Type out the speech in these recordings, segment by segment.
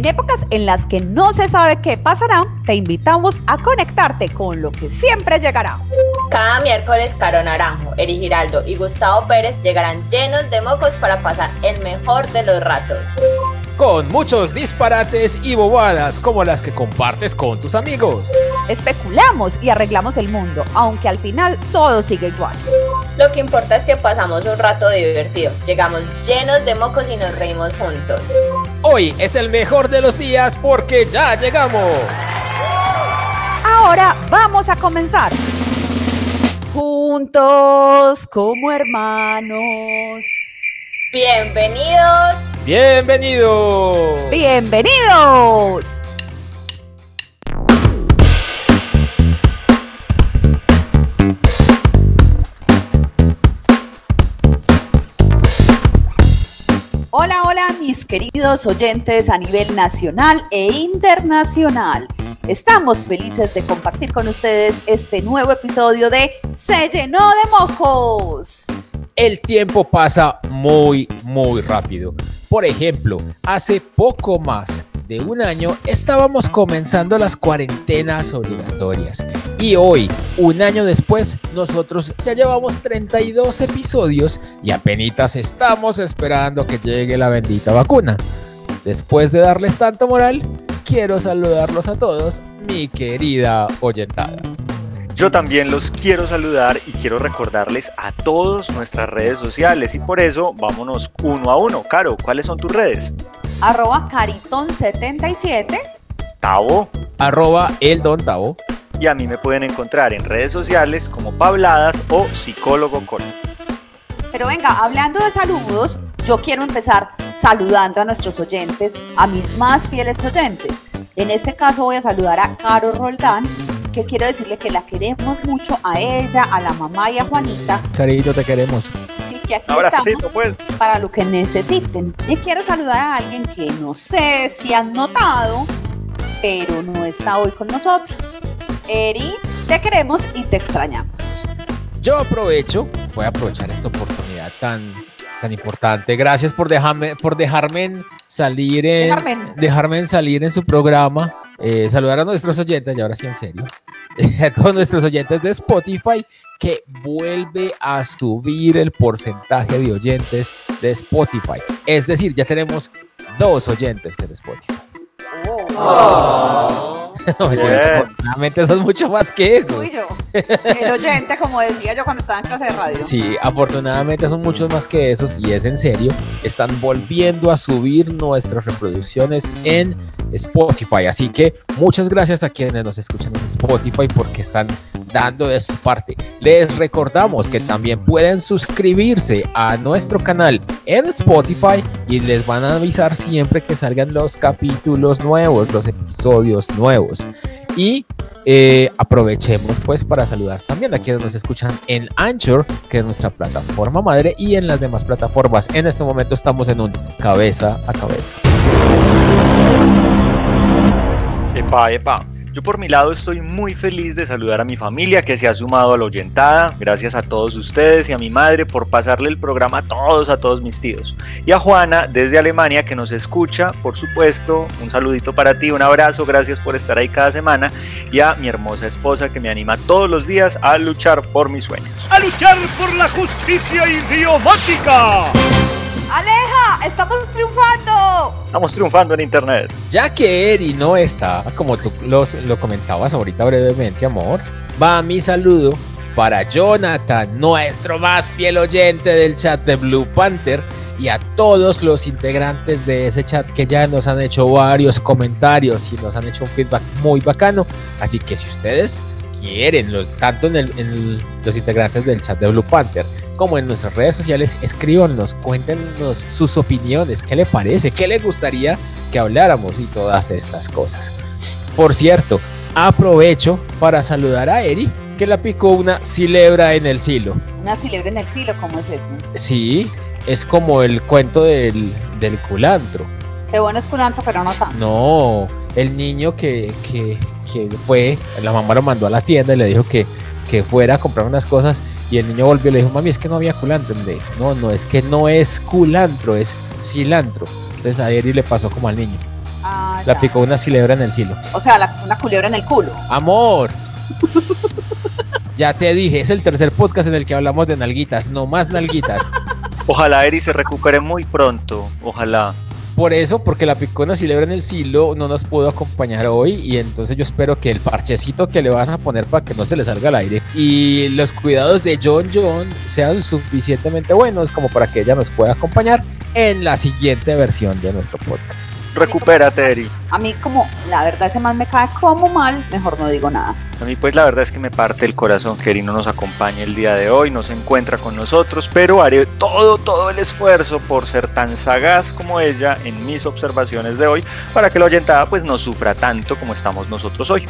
En épocas en las que no se sabe qué pasará, te invitamos a conectarte con lo que siempre llegará. Cada miércoles Caro Naranjo, Eri Giraldo y Gustavo Pérez llegarán llenos de mocos para pasar el mejor de los ratos. Con muchos disparates y bobadas como las que compartes con tus amigos. Especulamos y arreglamos el mundo, aunque al final todo sigue igual. Lo que importa es que pasamos un rato divertido, llegamos llenos de mocos y nos reímos juntos. Hoy es el mejor de los días porque ya llegamos. Ahora vamos a comenzar. Juntos como hermanos. Bienvenidos. Bienvenidos. Bienvenidos. Hola, hola mis queridos oyentes a nivel nacional e internacional. Estamos felices de compartir con ustedes este nuevo episodio de Se llenó de mojos. El tiempo pasa muy, muy rápido. Por ejemplo, hace poco más de un año estábamos comenzando las cuarentenas obligatorias. Y hoy, un año después, nosotros ya llevamos 32 episodios y apenas estamos esperando que llegue la bendita vacuna. Después de darles tanta moral, quiero saludarlos a todos, mi querida oyentada. Yo también los quiero saludar y quiero recordarles a todos nuestras redes sociales y por eso vámonos uno a uno. Caro, ¿cuáles son tus redes? Arroba Cariton77. Tavo. Arroba el Don Tavo. Y a mí me pueden encontrar en redes sociales como Pabladas o Psicólogo Col. Pero venga, hablando de saludos, yo quiero empezar saludando a nuestros oyentes, a mis más fieles oyentes. En este caso voy a saludar a Caro Roldán, que quiero decirle que la queremos mucho a ella, a la mamá y a Juanita. Cariño, te queremos. Y que aquí estamos pues. para lo que necesiten. Y quiero saludar a alguien que no sé si han notado, pero no está hoy con nosotros. Eri, te queremos y te extrañamos. Yo aprovecho, voy a aprovechar esta oportunidad tan, tan importante. Gracias por dejarme, por dejarme salir en, dejarme salir en su programa. Eh, saludar a nuestros oyentes, y ahora sí en serio, a todos nuestros oyentes de Spotify que vuelve a subir el porcentaje de oyentes de Spotify. Es decir, ya tenemos dos oyentes de Spotify. Oh. afortunadamente son mucho más que eso. El oyente, como decía yo cuando estaba en clase de radio. Sí, afortunadamente son muchos más que esos y es en serio. Están volviendo a subir nuestras reproducciones en Spotify. Así que muchas gracias a quienes nos escuchan en Spotify porque están dando de su parte. Les recordamos que también pueden suscribirse a nuestro canal en Spotify y les van a avisar siempre que salgan los capítulos nuevos, los episodios nuevos. Y eh, aprovechemos pues para saludar también a quienes nos escuchan en Anchor, que es nuestra plataforma madre, y en las demás plataformas. En este momento estamos en un cabeza a cabeza. Epa, epa. Yo por mi lado estoy muy feliz de saludar a mi familia que se ha sumado a la oyentada. Gracias a todos ustedes y a mi madre por pasarle el programa a todos, a todos mis tíos. Y a Juana desde Alemania que nos escucha, por supuesto. Un saludito para ti, un abrazo, gracias por estar ahí cada semana. Y a mi hermosa esposa que me anima todos los días a luchar por mis sueños. A luchar por la justicia idiomática. ¡Aleja! ¡Estamos triunfando! Estamos triunfando en internet. Ya que Eri no está, como tú lo comentabas ahorita brevemente, amor, va mi saludo para Jonathan, nuestro más fiel oyente del chat de Blue Panther, y a todos los integrantes de ese chat que ya nos han hecho varios comentarios y nos han hecho un feedback muy bacano. Así que si ustedes quieren, tanto en, los integrantes del chat de Blue Panther como en nuestras redes sociales, escríbanos, cuéntenos sus opiniones, qué le parece, qué le gustaría que habláramos y todas estas cosas. Por cierto, aprovecho para saludar a Eri, que la picó una cilebra en el silo. ¿Una cilebra en el silo? ¿Cómo es eso? Sí, es como el cuento del, del culantro. Qué bueno es culantro, pero no tan. No, el niño que, que, que fue, la mamá lo mandó a la tienda y le dijo que, que fuera a comprar unas cosas y el niño volvió y le dijo, mami, es que no había culantro. no, no, es que no es culantro, es cilantro. Entonces a Eri le pasó como al niño. Ah, La ya. picó una cilebra en el silo. O sea, la- una culebra en el culo. Amor. ya te dije, es el tercer podcast en el que hablamos de nalguitas, no más nalguitas. Ojalá Eri se recupere muy pronto. Ojalá. Por eso, porque la picona cilebra en el silo no nos pudo acompañar hoy y entonces yo espero que el parchecito que le van a poner para que no se le salga al aire y los cuidados de John John sean suficientemente buenos como para que ella nos pueda acompañar en la siguiente versión de nuestro podcast. Recupérate, Eri. A mí como la verdad ese man me cae como mal, mejor no digo nada. A mí pues la verdad es que me parte el corazón que Eri no nos acompañe el día de hoy, no se encuentra con nosotros, pero haré todo, todo el esfuerzo por ser tan sagaz como ella en mis observaciones de hoy para que la oyentada pues no sufra tanto como estamos nosotros hoy.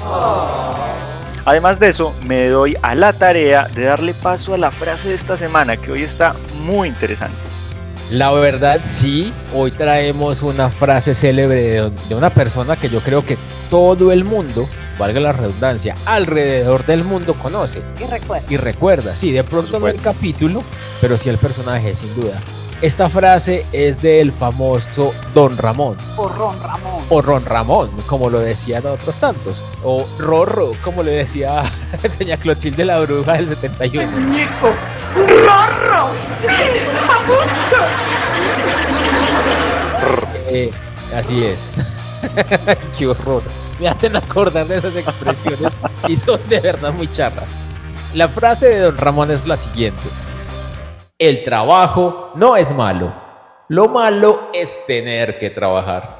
Además de eso, me doy a la tarea de darle paso a la frase de esta semana que hoy está muy interesante. La verdad sí, hoy traemos una frase célebre de, una persona que yo creo que todo el mundo, valga la redundancia, alrededor del mundo conoce Y recuerda, y recuerda, sí, de pronto no el capítulo, pero sí el personaje, sin duda. Esta frase es del famoso Don Ramón, o Ron Ramón. o Ron Ramón, como lo decían otros tantos, o Rorro, como le decía doña Clotilde la bruja del 71. Eh, así es. Qué horror. Me hacen acordar de esas expresiones y son de verdad muy charras. La frase de don Ramón es la siguiente. El trabajo no es malo. Lo malo es tener que trabajar.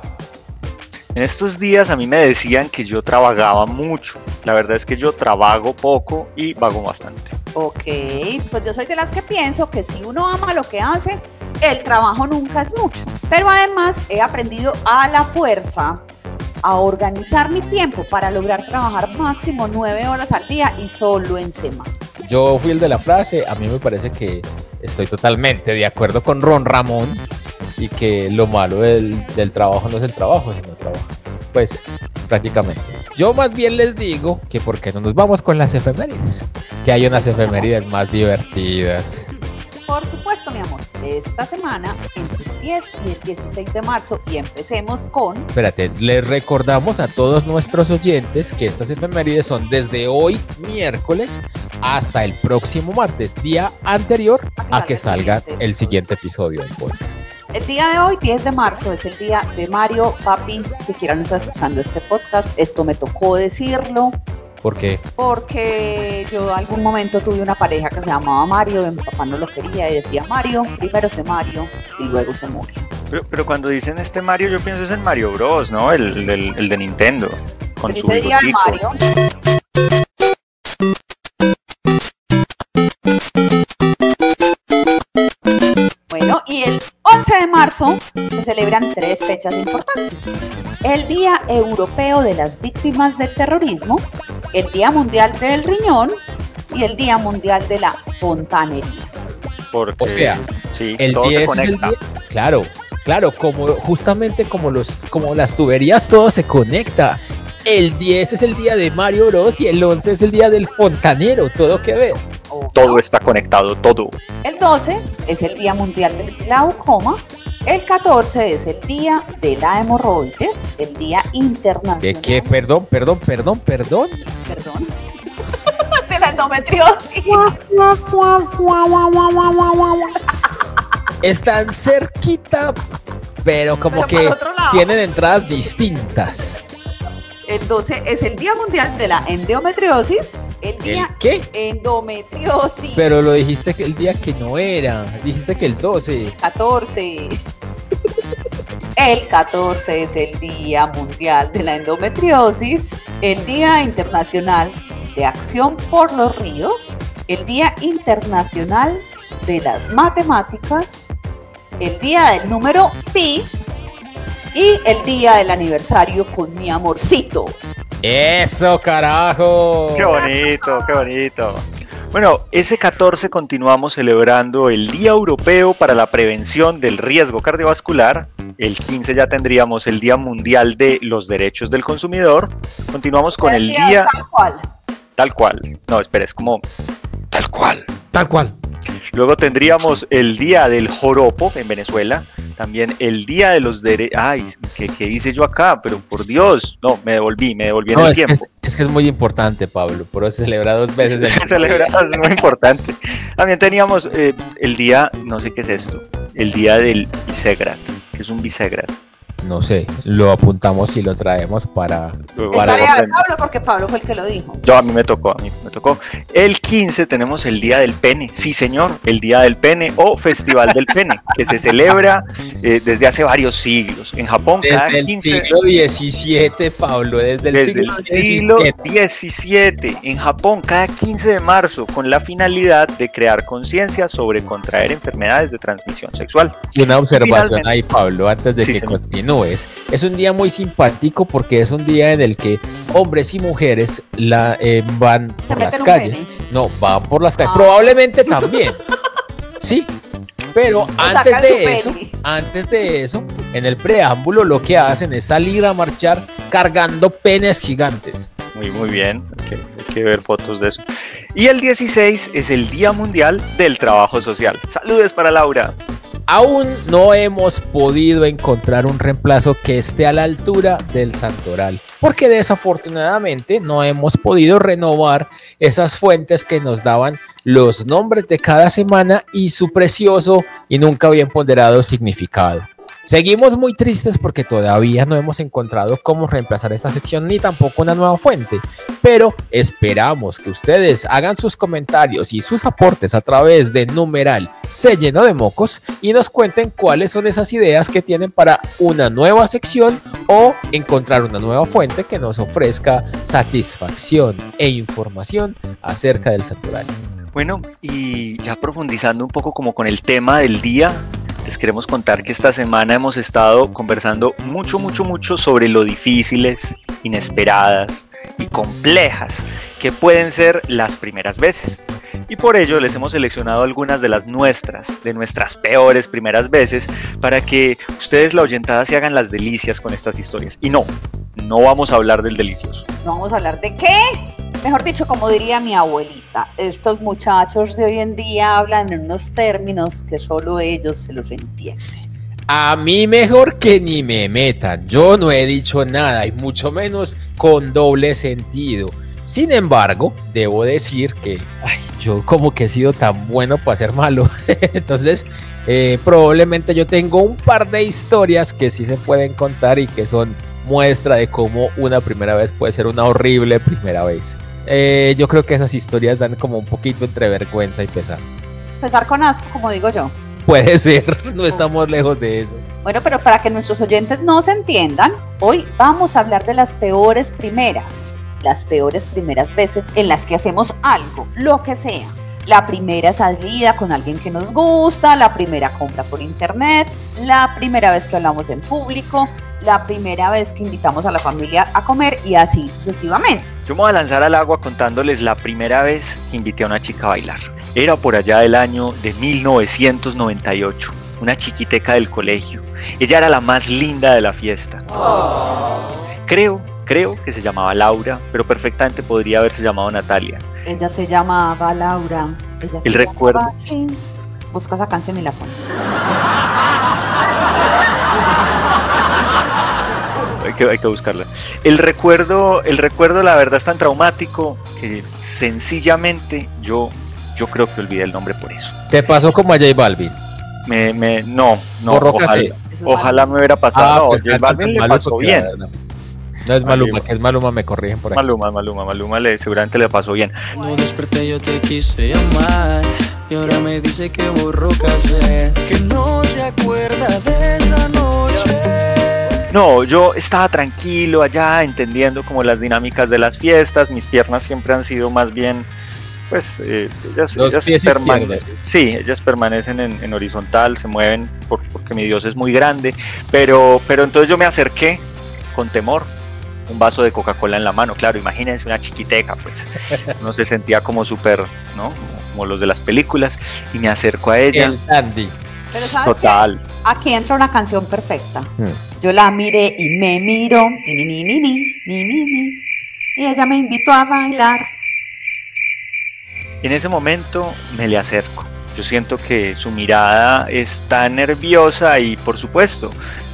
En estos días a mí me decían que yo trabajaba mucho. La verdad es que yo trabajo poco y vago bastante. Ok, pues yo soy de las que pienso que si uno ama lo que hace, el trabajo nunca es mucho. Pero además he aprendido a la fuerza a organizar mi tiempo para lograr trabajar máximo nueve horas al día y solo en semana. Yo fui el de la frase, a mí me parece que estoy totalmente de acuerdo con Ron Ramón y que lo malo del, del trabajo no es el trabajo, sino el trabajo. Pues prácticamente. Yo más bien les digo que por qué no nos vamos con las efemérides, que hay unas efemérides más divertidas. Por supuesto, mi amor, esta semana entre el 10 y el 16 de marzo y empecemos con Espérate, les recordamos a todos nuestros oyentes que estas efemérides son desde hoy miércoles hasta el próximo martes, día anterior a que salga el siguiente episodio del podcast. El día de hoy, 10 de marzo, es el día de Mario, papi, si quieran estar escuchando este podcast. Esto me tocó decirlo Porque porque yo algún momento tuve una pareja que se llamaba Mario, y mi papá no lo quería y decía Mario, primero se Mario y luego se murió. Pero, pero cuando dicen este Mario, yo pienso es en Mario Bros, ¿no? El, el de Nintendo. Con su Feliz día. Mario. Bueno, y el 11 de marzo se celebran tres fechas importantes. El Día Europeo de las Víctimas del Terrorismo, el Día Mundial del Riñón y el Día Mundial de la Fontanería. Porque, O sea, sí, el todo 10 se es el conecta. día. Claro, claro, como justamente como los como las tuberías todo se conecta. El 10 es el día de Mario Bros y el 11 es el día del fontanero, todo que ver. Todo está conectado, todo. El 12 es el Día Mundial del Glaucoma. El 14 es el Día de la Hemorroides, el Día Internacional. ¿De qué? Perdón, perdón, perdón, perdón. Perdón. de la endometriosis. Están cerquita, pero como Pero que tienen entradas distintas. El 12 es el Día Mundial de la Endometriosis. El ¿El Día qué? Endometriosis. Pero lo dijiste que el día que no era. Dijiste que el 12. 14. El 14 es el Día Mundial de la Endometriosis, el Día Internacional de Acción por los Ríos, el Día Internacional de las Matemáticas, el Día del número pi y el Día del aniversario con mi amorcito. ¡Eso, carajo! Qué bonito, qué bonito. Bueno, ese 14 continuamos celebrando el Día Europeo para la Prevención del Riesgo Cardiovascular. El 15 ya tendríamos el Día Mundial de los Derechos del Consumidor. Continuamos con el día tal cual. tal cual. No, espera, es como tal cual. Tal cual. Luego tendríamos el Día del Joropo en Venezuela. También el Día de los Derechos. Ay, ¿qué, ¿qué, hice yo acá? Pero por Dios, no, me devolví, me devolví en el es tiempo. Que es, es, que es muy importante, Pablo, por eso se celebra dos veces. Se celebra, es muy importante. También teníamos eh, el día, no sé qué es esto, el Día del Bisegrat, que es un Bisegrat. No sé, lo apuntamos y lo traemos para... para tarea de Pablo porque Pablo fue el que lo dijo. Yo, a mí me tocó, a mí me tocó. El 15 tenemos el Día del Pene, sí señor, el Día del Pene o Festival del Pene, que se celebra eh, desde hace varios siglos. En Japón, desde cada el 15... siglo XVII, Pablo, desde el desde siglo, el siglo XVII. En Japón, cada 15 de marzo, con la finalidad de crear conciencia sobre contraer enfermedades de transmisión sexual. Y una observación ahí, Pablo, antes de Sí, que señor. Continúes. Es un día muy simpático porque es un día en el que hombres y mujeres la, eh, van Se por las calles. pene. No, van por las calles. Ah. Probablemente también. Sí. Pero antes de eso, antes de eso, en el preámbulo lo que hacen es salir a marchar cargando penes gigantes. Muy, muy bien, hay que, hay que ver fotos de eso. Y el 16 es el Día Mundial del Trabajo Social. Saludes para Laura. Aún no hemos podido encontrar un reemplazo que esté a la altura del santoral, porque desafortunadamente no hemos podido renovar esas fuentes que nos daban los nombres de cada semana y su precioso y nunca bien ponderado significado. Seguimos muy tristes porque todavía no hemos encontrado cómo reemplazar esta sección ni tampoco una nueva fuente, pero esperamos que ustedes hagan sus comentarios y sus aportes a través de numeral se llenó de mocos y nos cuenten cuáles son esas ideas que tienen para una nueva sección o encontrar una nueva fuente que nos ofrezca satisfacción e información acerca del santuario. Bueno, y ya profundizando un poco como con el tema del día, les queremos contar que esta semana hemos estado conversando mucho, mucho, mucho sobre lo difíciles, inesperadas y complejas que pueden ser las primeras veces. Y por ello les hemos seleccionado algunas de las nuestras, de nuestras peores primeras veces, para que ustedes la oyentada se hagan las delicias con estas historias. Y no, no vamos a hablar del delicioso. No vamos a hablar de qué. Mejor dicho, como diría mi abuelita, estos muchachos de hoy en día hablan en unos términos que solo ellos se los entienden. A mí mejor que ni me metan. Yo no he dicho nada y mucho menos con doble sentido. Sin embargo, debo decir que ay, yo como que he sido tan bueno para ser malo. Entonces, eh, probablemente yo tengo un par de historias que sí se pueden contar y que son muestra de cómo una primera vez puede ser una horrible primera vez. Eh, yo creo que esas historias dan como un poquito entre vergüenza y pesar. Empezar con asco, como digo yo. Puede ser, no estamos lejos de eso. Bueno, pero para que nuestros oyentes nos entiendan, hoy vamos a hablar de las peores primeras, las peores primeras veces en las que hacemos algo, lo que sea. La primera salida con alguien que nos gusta, la primera compra por internet, la primera vez que hablamos en público, la primera vez que invitamos a la familia a comer y así sucesivamente. Yo me voy a lanzar al agua contándoles la primera vez que invité a una chica a bailar. Era por allá del año de 1998, una chiquiteca del colegio. Ella era la más linda de la fiesta. Creo, creo que se llamaba Laura, pero perfectamente podría haberse llamado Natalia. Ella se llamaba Laura. Ella se El recuerdo. llamaba. Busca esa canción y la pones. Hay que, hay que buscarla. El recuerdo, el recuerdo, la verdad, es tan traumático que sencillamente yo, yo creo que olvidé el nombre por eso. Te pasó como a J Balvin. Me, me, no, no, ojalá, ojalá me hubiera Ah, pasado. pues no, J Balvin le pasó bien. No, no es Maluma, Maluma. que es Maluma, me corrigen por aquí. Maluma, Maluma, Maluma le, seguramente le pasó bien. Cuando desperté yo te quise llamar y ahora me dice que borró casé, que no se acuerda de esa noche. No, yo estaba tranquilo allá, entendiendo como las dinámicas de las fiestas. Mis piernas siempre han sido más bien, pues, eh, ellas, ellas. Sí, ellas permanecen en, en horizontal, se mueven por- porque mi Dios es muy grande. Pero, pero entonces yo me acerqué con temor, un vaso de Coca-Cola en la mano. Claro, imagínense una chiquiteca, pues uno se sentía como súper, ¿no? Como los de las películas. Y me acerco a ella. El Andy. Pero ¿sabes Total. Qué? Aquí entra una canción perfecta. Hmm. Yo la miré y me miro. Y ella me invitó a bailar. En ese momento me le acerco. Yo siento que su mirada está nerviosa y por supuesto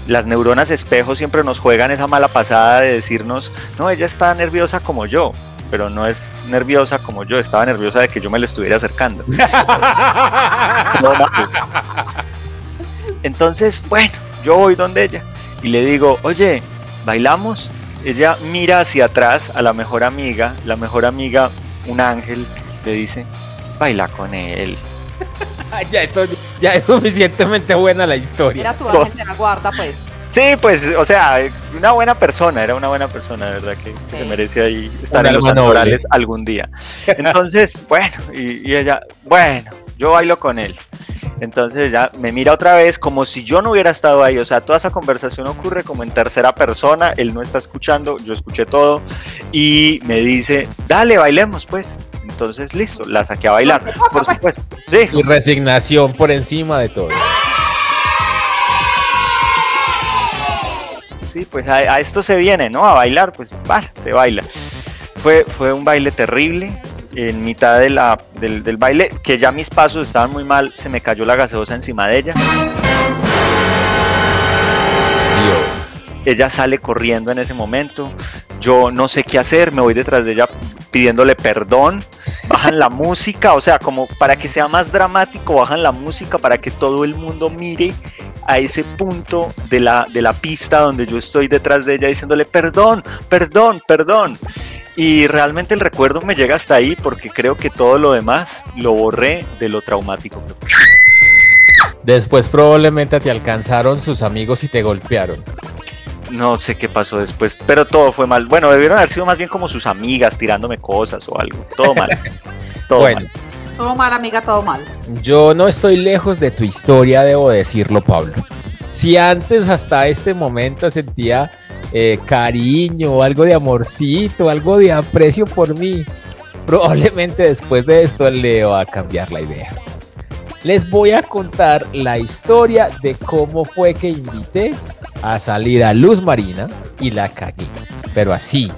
las neuronas espejo siempre nos juegan esa mala pasada de decirnos, no, ella está nerviosa como yo, pero no es nerviosa como yo, estaba nerviosa de que yo me le estuviera acercando. Entonces, bueno, yo voy donde ella y le digo, oye, ¿bailamos? Ella mira hacia atrás a la mejor amiga, la mejor amiga, un ángel, le dice, baila con él. ya, esto, ya es suficientemente buena la historia. Era tu ángel de la guarda, pues. Sí, pues, o sea, una buena persona, era una buena persona, de verdad, que, que se merece ahí estar en los santorales algún día. Entonces, bueno, y, y ella, bueno, yo bailo con él. Entonces ella me mira otra vez como si yo no hubiera estado ahí. O sea, toda esa conversación ocurre como en tercera persona. Él no está escuchando, yo escuché todo. Y me dice, dale, bailemos pues. Entonces, listo, la saqué a bailar. Por supuesto. Sí, Su resignación por encima de todo. Sí, pues a, a esto se viene, ¿no? A bailar, pues vale, se baila. Fue, fue un baile terrible. En mitad de la, del, del baile, que ya mis pasos estaban muy mal, se me cayó la gaseosa encima de ella. Ella sale corriendo en ese momento. Yo no sé qué hacer, me voy detrás de ella pidiéndole perdón. Bajan la música, o sea, como para que sea más dramático, bajan la música para que todo el mundo mire a ese punto de la, de la pista donde yo estoy detrás de ella diciéndole perdón, perdón, perdón. Y realmente el recuerdo me llega hasta ahí porque creo que todo lo demás lo borré de lo traumático. Después probablemente te alcanzaron sus amigos y te golpearon. No sé qué pasó después, pero todo fue mal. Bueno, debieron haber sido más bien como sus amigas tirándome cosas o algo. Todo mal. Todo bueno, mal. Todo mal, amiga, todo mal. yo no estoy lejos de tu historia, debo decirlo, Pablo. Si antes hasta este momento sentía eh, cariño, algo de amorcito, algo de aprecio por mí, probablemente después de esto le va a cambiar la idea. Les voy a contar la historia de cómo fue que invité a salir a Luz Marina y la cagué. Pero así,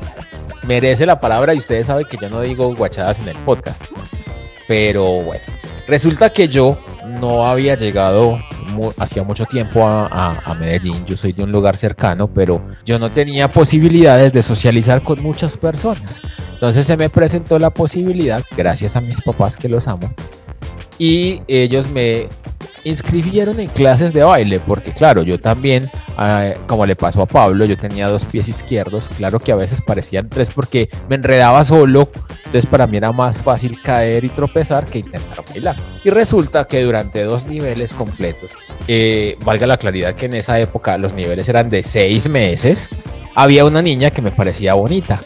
merece la palabra y ustedes saben que yo no digo guachadas en el podcast. Pero bueno, resulta que yo no había llegado hacía mucho tiempo a, a- a Medellín. Yo soy de un lugar cercano, pero yo no tenía posibilidades de socializar con muchas personas. Entonces se me presentó la posibilidad, gracias a mis papás que los amo, y ellos me inscribieron en clases de baile, porque claro, yo también, ah, como le pasó a Pablo, yo tenía dos pies izquierdos, claro que a veces parecían tres porque me enredaba solo, entonces para mí era más fácil caer y tropezar que intentar bailar. Y resulta que durante dos niveles completos, eh, valga la claridad que en esa época los niveles eran de seis meses, había una niña que me parecía bonita.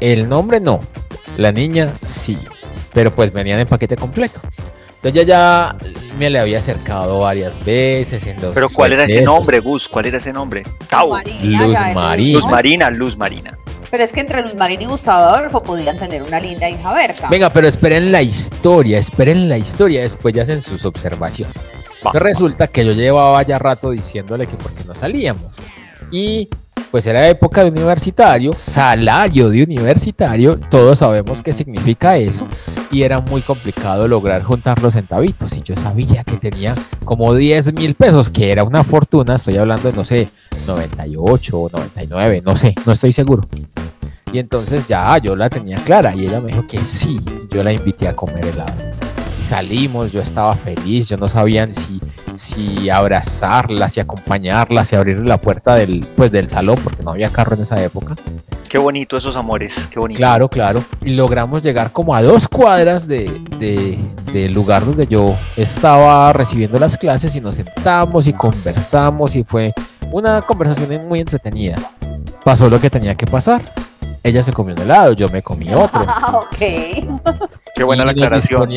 El nombre no, la niña sí, pero pues venían en paquete completo. Entonces ya, ya me le había acercado varias veces en los Pero ¿cuál era ese nombre, Gus? ¿Cuál era ese nombre? Tau. Marina, Luz Marina. Luz Marina, Luz Marina. Pero es que entre Luz Marina y Gustavo Adolfo podían tener una linda hija Berta. Venga, pero esperen la historia, esperen la historia, después ya hacen sus observaciones. Va. Entonces resulta que yo llevaba ya rato diciéndole que por qué no salíamos. Y pues era época de universitario, salario de universitario, todos sabemos qué significa eso. Y era muy complicado lograr juntar los centavitos. Y yo sabía que tenía como 10 mil pesos, que era una fortuna, estoy hablando de, no sé, 98 o 99, no sé, no estoy seguro. Y entonces ya yo la tenía clara y ella me dijo que sí, yo la invité a comer helado. Salimos, yo estaba feliz, yo no sabía si, si abrazarla, si acompañarla, si abrirle la puerta del, pues, del salón, porque no había carro en esa época. Qué bonito esos amores, qué bonito. Claro, claro. Y logramos llegar como a dos cuadras de, de- del lugar donde yo estaba recibiendo las clases y nos sentamos y conversamos y fue una conversación muy entretenida. Pasó lo que tenía que pasar. Ella se comió un helado, yo me comí otro. Ah, ok. Qué buena la Y aclaración.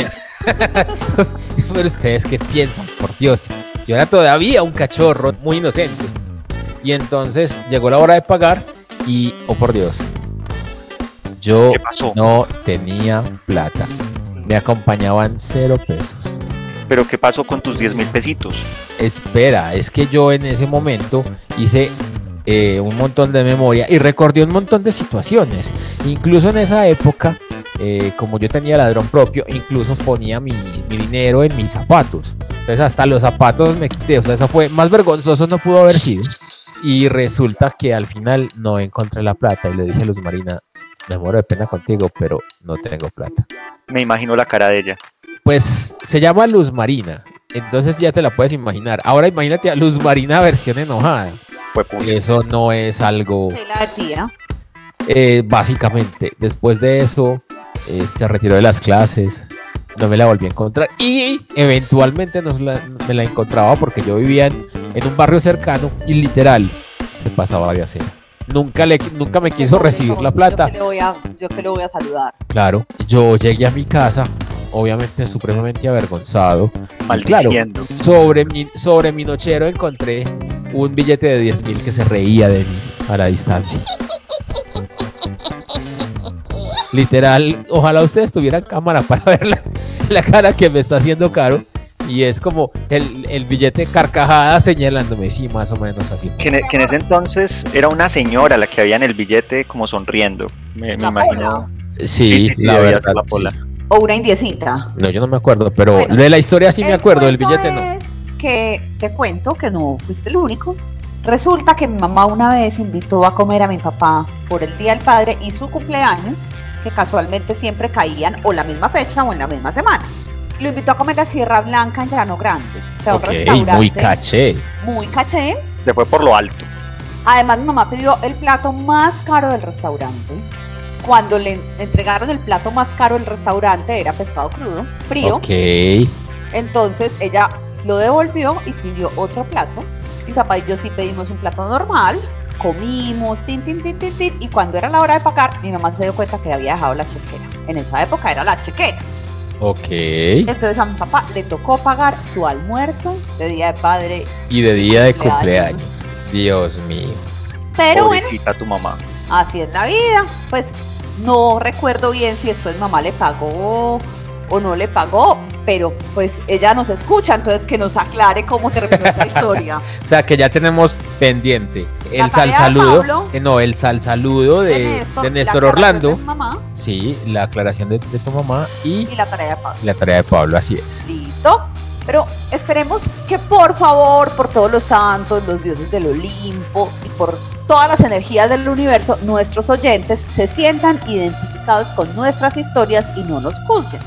Pero ustedes qué piensan, por Dios. Yo era todavía un cachorro muy inocente. Y entonces llegó la hora de pagar y, oh por Dios, yo no tenía plata. Me acompañaban cero pesos. Pero ¿qué pasó con tus 10 mil pesitos? Espera, es que yo en ese momento hice eh, un montón de memoria y recordé un montón de situaciones. Incluso en esa época eh, como yo tenía ladrón propio, incluso ponía mi, mi dinero en mis zapatos. Entonces hasta los zapatos me quité, o sea, eso fue más vergonzoso no pudo haber sido. Y resulta que al final no encontré la plata y le dije a Luz Marina, me muero de pena contigo, pero no tengo plata. Me imagino la cara de ella. Pues se llama Luz Marina, entonces ya te la puedes imaginar. Ahora imagínate a Luz Marina versión enojada. Eso no es algo... La tía. Eh, básicamente, después de eso, eh, se retiró de las clases, no me la volví a encontrar y eventualmente nos la- me la encontraba porque yo vivía en, en un barrio cercano y literal se pasaba de acera. Nunca, le, nunca me quiso recibir la plata. Yo que, le voy a, yo que le voy a saludar. Claro, yo llegué a mi casa, obviamente supremamente avergonzado. Y claro, Maldiciendo. sobre mi, sobre mi nochero encontré un billete de 10 mil que se reía de mí a la distancia. Literal, ojalá ustedes tuvieran cámara para ver la, la cara que me está haciendo caro. Y es como el, el billete carcajada señalándome, sí, más o menos así. Que en, e- que en ese entonces era una señora la que había en el billete como sonriendo. Me, imagino. Sí, sí, la verdad. la sí. O una indiecita. No, yo no me acuerdo, pero Bueno, de la historia sí me El acuerdo, del billete no. es que te cuento que no fuiste el único. Resulta que mi mamá una vez invitó a comer a mi papá por el Día del Padre y su cumpleaños, que casualmente siempre caían o la misma fecha o en la misma semana. Lo invitó a comer a Sierra Blanca en Llano Grande. O sea, un Ok, restaurante muy caché. muy caché. Se fue por lo alto. Además, mi mamá pidió el plato más caro del restaurante. Cuando le entregaron el plato más caro del restaurante era pescado crudo, frío. Ok. Entonces ella lo devolvió y pidió otro plato. Mi papá y yo sí pedimos un plato normal. Comimos, tin, tin, tin, tin, tin, y cuando era la hora de pagar, mi mamá se dio cuenta que había dejado la chequera. En esa época era la chequera. Ok. Entonces a mi papá le tocó pagar su almuerzo de Día de Padre. Y de día de Cumpleaños. cumpleaños. Dios mío. Pero bueno, Pobrecita tu mamá. así es la vida. Pues no recuerdo bien si después mamá le pagó o no le pagó, pero pues ella nos escucha, entonces que nos aclare cómo terminó esa historia. O sea que ya tenemos pendiente el sal saludo. Pablo. eh, no, el sal saludo de, de Néstor, la aclaración de Orlando. mi mamá Sí, la aclaración de, de tu mamá y y la tarea de Pablo. la tarea de Pablo, así es. Listo. Pero esperemos que por favor, por todos los santos, los dioses del Olimpo y por todas las energías del universo, nuestros oyentes se sientan identificados con nuestras historias y no nos juzguen.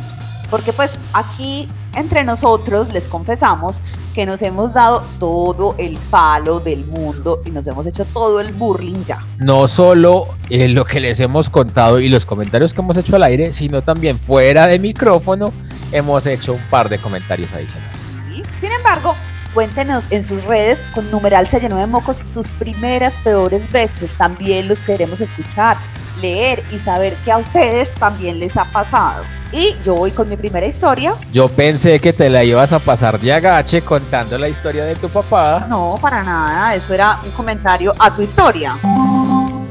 Porque pues aquí entre nosotros les confesamos que nos hemos dado todo el palo del mundo y nos hemos hecho todo el burling ya. No solo eh, lo que les hemos contado y los comentarios que hemos hecho al aire, sino también fuera de micrófono hemos hecho un par de comentarios adicionales. ¿sí? Sin embargo, cuéntenos en sus redes con numeral se llenó de mocos sus primeras peores veces. También los queremos escuchar, leer y saber que a ustedes también les ha pasado. Y yo voy con mi primera historia. Yo pensé que te la ibas a pasar de agache contando la historia de tu papá. No, para nada, eso era un comentario a tu historia.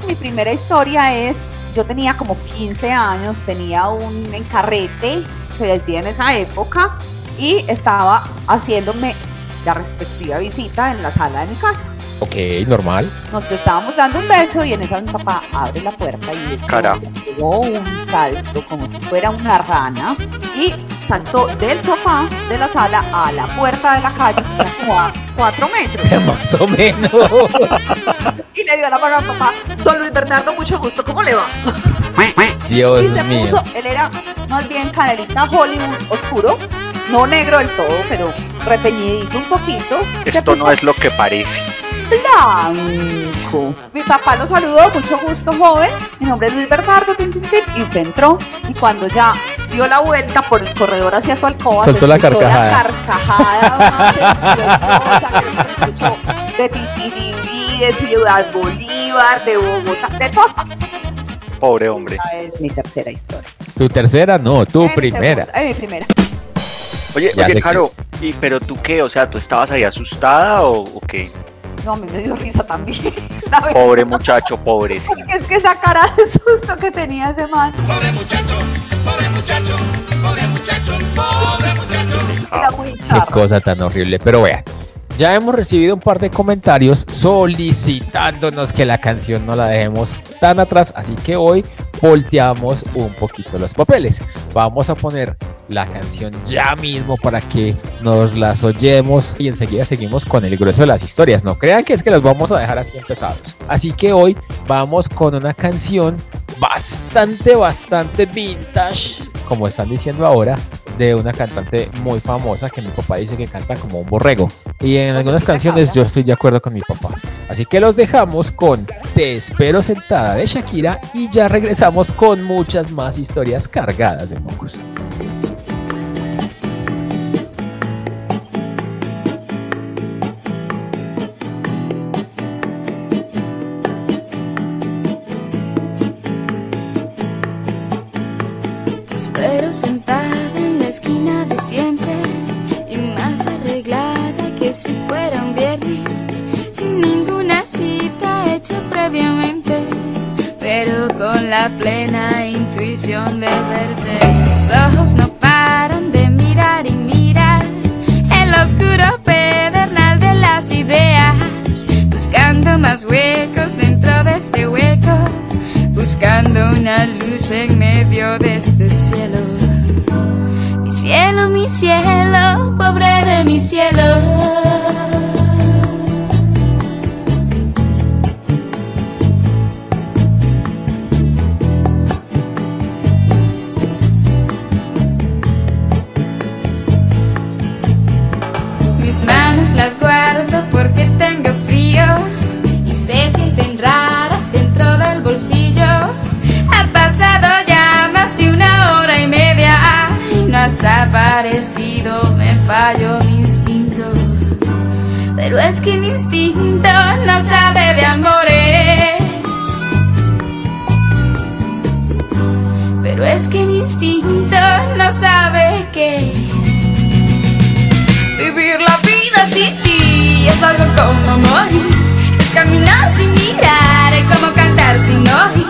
Mi primera historia es, yo tenía como 15 años, tenía un encarrete, se decía en esa época, y estaba haciéndome la respectiva visita en la sala de mi casa. Ok, normal. Nos estábamos dando un beso y en esa mi papá abre la puerta y Carajo. hombre pegó un salto como si fuera una rana y saltó del sofá de la sala a la puerta de la calle, que era como a cuatro metros. Más o menos. Y le dio la mano a papá. Don Luis Bernardo, mucho gusto, ¿cómo le va? Dios y se mío. puso, él era más bien canelita Hollywood oscuro, no negro del todo, pero reteñidito un poquito. Esto no es lo que parece. Blanco. Mi papá lo saludó, mucho gusto, joven. Mi nombre es Luis Bernardo, tin, tin, tin, y se entró. Y cuando ya dio la vuelta por el corredor hacia su alcoba, Soltó se la carcajada. La carcajada más que se escuchó de Titiribí, de Ciudad Bolívar, de Bogotá, de todas partes. Pobre hombre. Esa es mi tercera historia. Tu tercera, no, tu Eh, mi primera. segunda, eh, mi primera. Oye, Ya oye, que- Caro, ¿y, pero tú qué? O sea, ¿tú estabas ahí asustada o, o qué? No, a mí me dio risa también. Pobre muchacho, pobrecito. es que esa cara de susto que tenía ese man. Era muy Qué charro. cosa tan horrible. Pero vean, ya hemos recibido un par de comentarios solicitándonos que la canción no la dejemos tan atrás. Así que hoy volteamos un poquito los papeles. Vamos a poner la canción ya mismo para que nos las oyemos y enseguida seguimos con el grueso de las historias. No crean que es que las vamos a dejar así empezados. Así que hoy vamos con una canción bastante, bastante vintage, como están diciendo ahora, de una cantante muy famosa que mi papá dice que canta como un borrego. Y en algunas canciones yo estoy de acuerdo con mi papá. Así que los dejamos con Te espero sentada de Shakira y ya regresamos con muchas más historias cargadas de mocos. Si fuera un viernes, sin ninguna cita hecha previamente, pero con la plena intuición de verte. Mis ojos no paran de mirar y mirar el oscuro pedernal de las ideas, buscando más huecos dentro de este hueco buscando una luz en medio de este cielo. Cielo, mi cielo, pobre de mi cielo. Y no has aparecido. Me falló mi instinto, pero es que mi instinto no sabe de amores. Pero es que mi instinto no sabe que Vivir la vida sin ti es algo como morir. Es caminar sin mirar, es como cantar sin oír.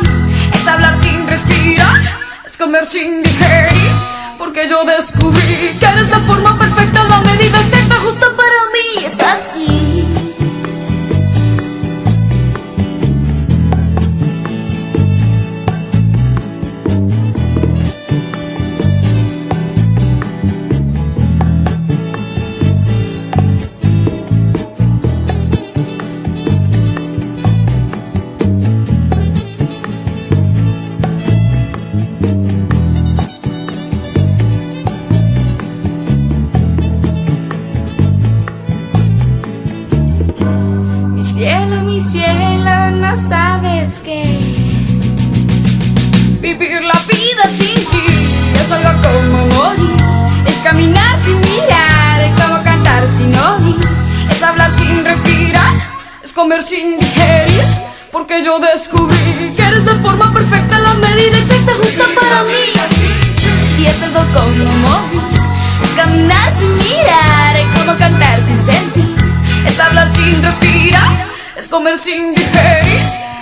Es hablar sin respirar, es comer sin digerir. Porque yo descubrí que eres la forma perfecta, la medida exacta, justa para mí. Es así. Sabes que vivir la vida sin ti es algo como morir, es caminar sin mirar, es como cantar sin oír, es hablar sin respirar, es comer sin digerir, porque yo descubrí que eres la forma perfecta, la medida exacta justa para mí, y es algo como morir, es caminar sin mirar, es como cantar sin sentir. Es hablar sin respirar, es comer sin digerir.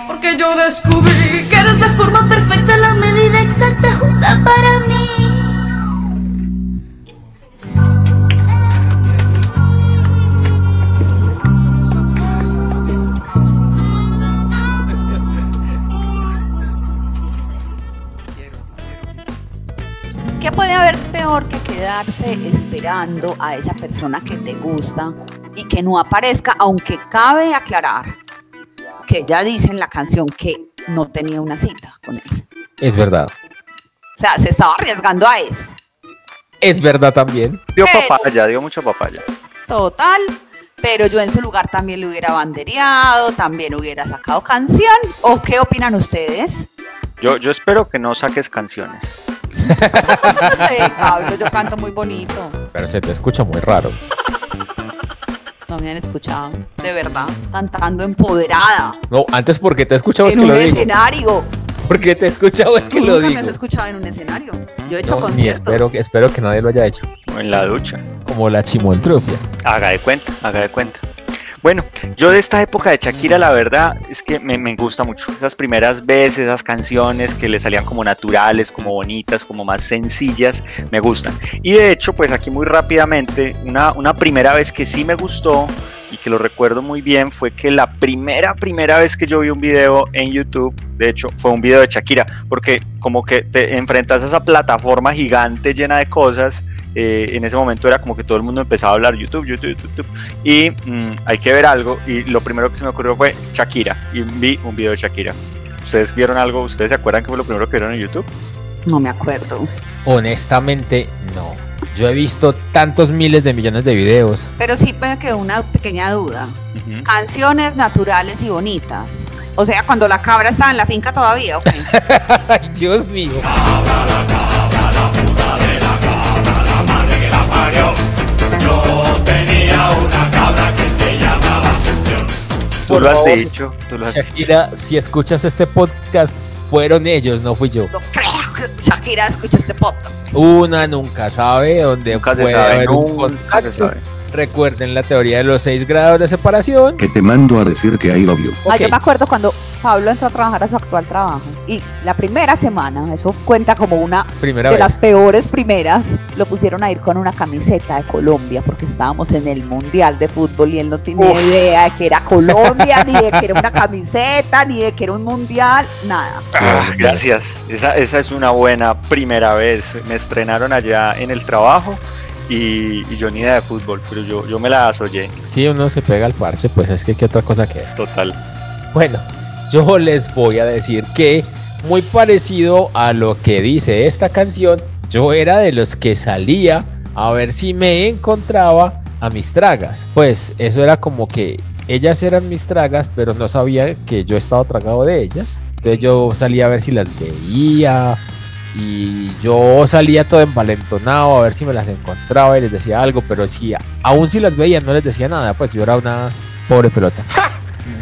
Porque yo descubrí que eres la forma perfecta, la medida exacta, justa para mí. ¿Qué puede haber peor que quedarse esperando a esa persona que te gusta y que no aparezca, aunque cabe aclarar que ella dice en la canción que no tenía una cita con él? Es verdad. O sea, se estaba arriesgando a eso. Es verdad también. Dio Pero- papaya, dio mucha papaya. Total. Pero yo en su lugar también le hubiera bandereado, también hubiera sacado canción. ¿O qué opinan ustedes? Yo, yo espero que no saques canciones. Ay, Pablo, yo canto muy bonito. Pero se te escucha muy raro. No me han escuchado, de verdad, cantando empoderada. No, antes porque te he escuchado es en que un lo digo. escenario. Porque te he escuchado es que Tú lo nunca digo. me has escuchado en un escenario. Yo he hecho No, ni conciertos. espero, que- espero que nadie lo haya hecho. O en la ducha. Como la chimoltrufia. Haga de cuenta, haga de cuenta. Bueno, yo de esta época de Shakira, la verdad es que me, gusta mucho. Esas primeras veces, esas canciones que le salían como naturales, como bonitas, como más sencillas, me gustan. Y de hecho, pues aquí muy rápidamente, una, una primera vez que sí me gustó y que lo recuerdo muy bien fue que la primera, primera vez que yo vi un video en YouTube, de hecho, fue un video de Shakira, porque como que te enfrentas a esa plataforma gigante llena de cosas. Eh, en ese momento era como que todo el mundo empezaba a hablar YouTube, YouTube, YouTube, y mm, hay que ver algo. Y lo primero que se me ocurrió fue Shakira, y vi un video de Shakira. ¿Ustedes vieron algo? ¿Ustedes se acuerdan que fue lo primero que vieron en YouTube? No me acuerdo. Honestamente, no. Yo he visto tantos miles de millones de videos. Pero sí me quedó una pequeña duda. Canciones naturales y bonitas. O sea, cuando la cabra estaba en la finca todavía, ¿ok? Ay, Dios mío. Tú Por lo has favor, dicho, tú lo has dicho. Shakira, si escuchas este podcast, fueron ellos, no fui yo. No creo que Shakira escuche este podcast. Una nunca sabe dónde Nunca se puede sabe, haber un nunca se contacto. sabe. Recuerden la teoría de los seis grados de separación. que te mando a decir que love you. Ah, yo Ok. me acuerdo cuando Pablo entró a trabajar a su actual trabajo. Y la primera semana, eso cuenta como una Primera de vez. las peores primeras, lo pusieron a ir con una camiseta de Colombia porque estábamos en el Mundial de Fútbol y él no tenía Uf. idea de que era Colombia, ni de que era una camiseta, ni de que era un Mundial, nada. Ah, gracias. Esa, esa es una buena primera vez. Me estrenaron allá en el trabajo y, y yo ni idea de fútbol, pero yo, yo me la soñé, Si uno se pega al parche, pues es que qué otra cosa queda. total. Bueno, yo les voy a decir que muy parecido a lo que dice esta canción, yo era de los que salía a ver si me encontraba a mis tragas. Pues eso era como que ellas eran mis tragas, pero no sabía que yo estaba tragado de ellas. Entonces yo salía a ver si las veía y yo salía todo envalentonado a ver si me las encontraba y les decía algo, pero si aún si las veía no les decía nada, pues yo era una pobre pelota.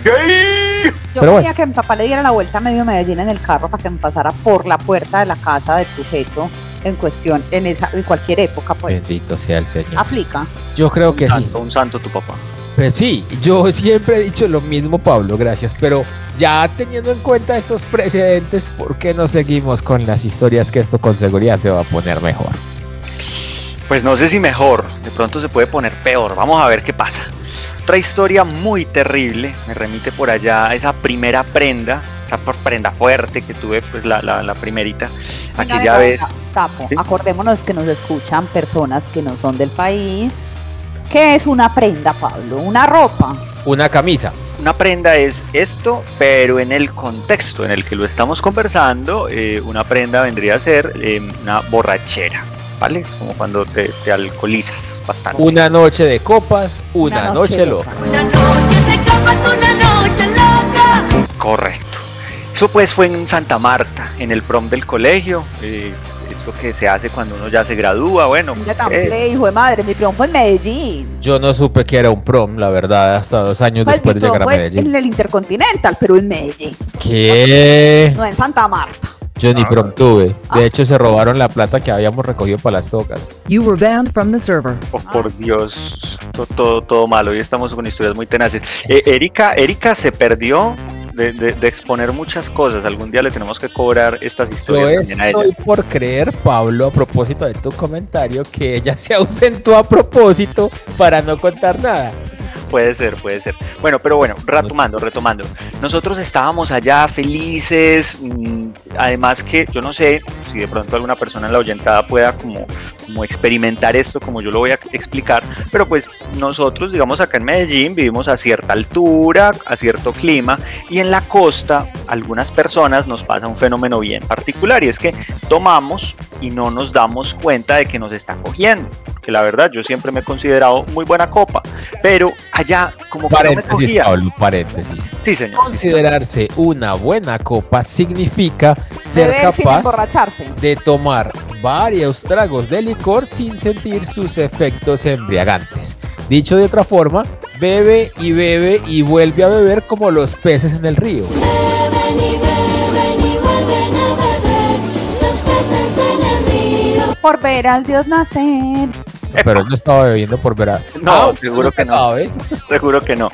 Yo Pero quería que mi papá le diera la vuelta a medio Medellín en el carro para que me pasara por la puerta de la casa del sujeto en cuestión en esa en cualquier época, pues. Bendito sea el Señor. Aplica. Yo creo que un sí. santo, un santo tu papá. Pues sí, yo siempre he dicho lo mismo, Pablo, gracias. Pero ya teniendo en cuenta estos precedentes, ¿por qué no seguimos con las historias que esto con seguridad se va a poner mejor? Pues no sé si mejor, de pronto se puede poner peor. Vamos a ver qué pasa. Otra historia muy terrible, me remite por allá a esa primera prenda, esa por- prenda fuerte que tuve, pues la, la, la primerita, aquella vez. venga, Tapo, ¿Sí? acordémonos que nos escuchan personas que no son del país. ¿Qué es una prenda, Pablo? Una ropa. Una camisa. Una prenda es esto, pero en el contexto en el que lo estamos conversando, eh, una prenda vendría a ser eh, una borrachera, ¿vale? Es como cuando te, te alcoholizas bastante. Una noche de copas, una, noche, loca. Una noche de copas, una noche loca. Correcto. Eso pues fue en Santa Marta, en el prom del colegio. eh, esto que se hace cuando uno ya se gradúa, bueno. Mira tan eh, play, hijo de madre, mi primo fue en Medellín. Yo no supe que era un prom, la verdad, hasta dos años Pues después de prom llegar a Medellín. en el Intercontinental, pero en Medellín, ¿Qué? no en Santa Marta. Yo ni Ah. prom tuve. Ah. De hecho, se robaron la plata que habíamos recogido para las tocas. You were banned from the server. oh, por Dios, to- todo, todo malo. Hoy estamos con historias muy tenaces. Eh, Erika, Erika se perdió de, de- de exponer muchas cosas. Algún día le tenemos que cobrar estas Yo historias a ella. estoy por creer, Pablo, a propósito de tu comentario, que ella se ausentó a propósito para no contar nada. Puede ser, puede ser. Bueno, pero bueno, retomando, retomando. Nosotros estábamos allá felices, mm, además que yo no sé si de pronto alguna persona en la oyentada pueda como, como experimentar esto como yo lo voy a explicar, pero pues nosotros, digamos acá en Medellín, vivimos a cierta altura, a cierto clima, y en la costa, algunas personas nos pasa un fenómeno bien particular, y es que tomamos y no nos damos cuenta de que nos está cogiendo. Que la verdad yo siempre me he considerado muy buena copa, pero allá como que no me Paréntesis, cogía. Pablo, paréntesis. Sí, señor. sí, señor. Considerarse una buena copa significa ser Beber capaz de tomar varios tragos de licor sin sentir sus efectos embriagantes. Dicho de otra forma, bebe y bebe y vuelve a beber como los peces en el río. Beben y beben y vuelven a beber los peces en el río. Por ver al Dios nacer. Pero él no estaba bebiendo por verano. No, usted seguro que no. sabe. Seguro que no.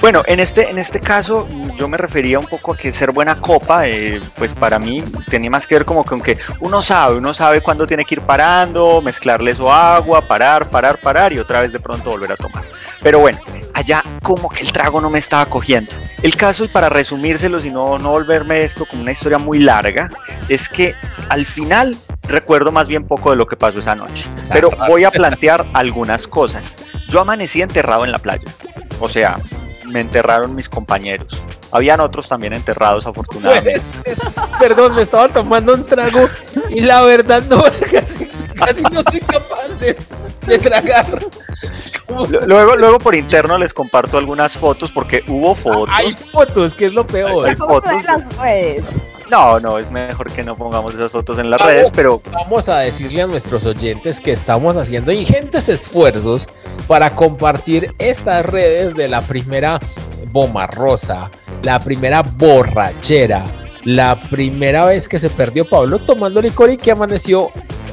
Bueno, en este, en este caso yo me refería un poco a que ser buena copa, eh, pues para mí tenía más que ver como con que uno sabe, uno sabe cuándo tiene que ir parando, mezclarle su agua, parar, parar, parar y otra vez de pronto volver a tomar. Pero bueno, allá como que el trago no me estaba cogiendo. El caso, y para resumírselo, y no, no volverme esto como una historia muy larga, es que al final recuerdo más bien poco de lo que pasó esa noche. Pero voy a plantear algunas cosas. Yo amanecí enterrado en la playa. O sea, me enterraron mis compañeros. Habían otros también enterrados, afortunadamente. Pues, perdón, me estaba tomando un trago y la verdad no, casi, casi no soy capaz de, de tragar. Luego, luego por interno les comparto algunas fotos porque hubo fotos. Hay fotos, que es lo peor. Hay La foto de fotos. las redes. No, no, es mejor que no pongamos esas fotos en las Vamos. redes, pero Vamos a decirle a nuestros oyentes que estamos haciendo ingentes esfuerzos para compartir estas redes de la primera Boma Rosa, la primera borrachera, la primera vez que se perdió Pablo tomando licor y que amaneció